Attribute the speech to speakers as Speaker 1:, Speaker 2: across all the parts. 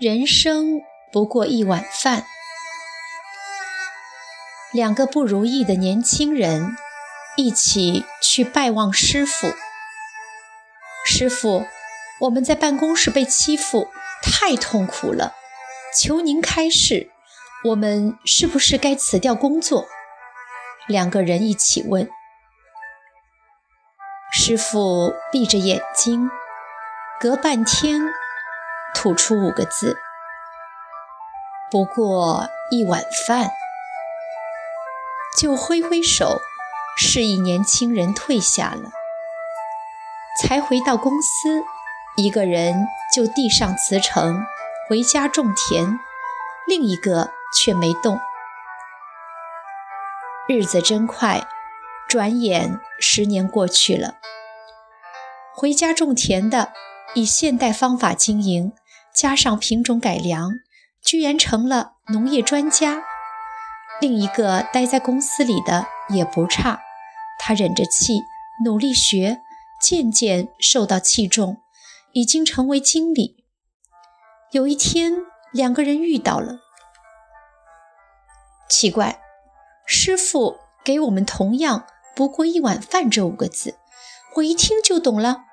Speaker 1: 人生不过一碗饭。两个不如意的年轻人一起去拜望师傅。师傅，我们在办公室被欺负，太痛苦了，求您开示，我们是不是该辞掉工作？两个人一起问。师傅闭着眼睛，隔半天。吐出五个字：“不过一碗饭。”就挥挥手，示意年轻人退下了。才回到公司，一个人就递上辞呈，回家种田；另一个却没动。日子真快，转眼十年过去了。回家种田的以现代方法经营。加上品种改良，居然成了农业专家。另一个待在公司里的也不差，他忍着气努力学，渐渐受到器重，已经成为经理。有一天，两个人遇到了，奇怪，师傅给我们同样不过一碗饭这五个字，我一听就懂了，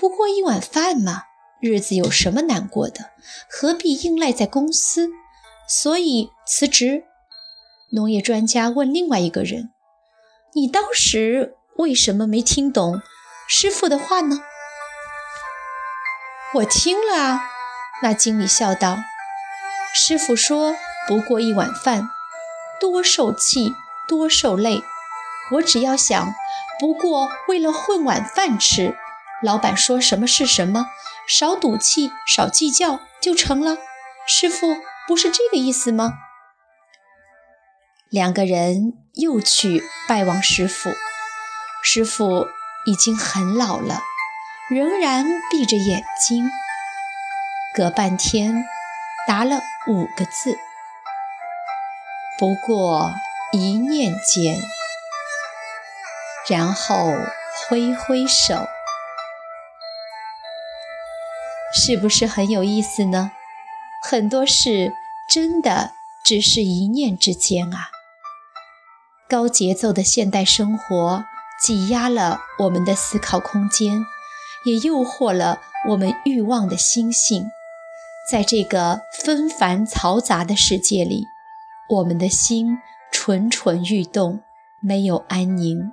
Speaker 1: 不过一碗饭嘛。日子有什么难过的？何必硬赖在公司？所以辞职。农业专家问另外一个人：“你当时为什么没听懂师傅的话呢？”我听了啊。那经理笑道：“师傅说，不过一碗饭，多受气，多受累。我只要想，不过为了混碗饭吃，老板说什么是什么。”少赌气，少计较，就成了。师傅不是这个意思吗？两个人又去拜望师傅，师傅已经很老了，仍然闭着眼睛。隔半天，答了五个字：“不过一念间。”然后挥挥手。是不是很有意思呢？很多事真的只是一念之间啊！高节奏的现代生活挤压了我们的思考空间，也诱惑了我们欲望的心性。在这个纷繁嘈杂的世界里，我们的心蠢蠢欲动，没有安宁。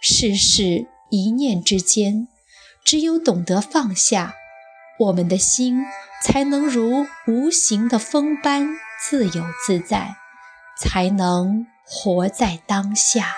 Speaker 1: 世事一念之间，只有懂得放下。我们的心才能如无形的风般自由自在，才能活在当下。